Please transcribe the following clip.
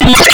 Yeah.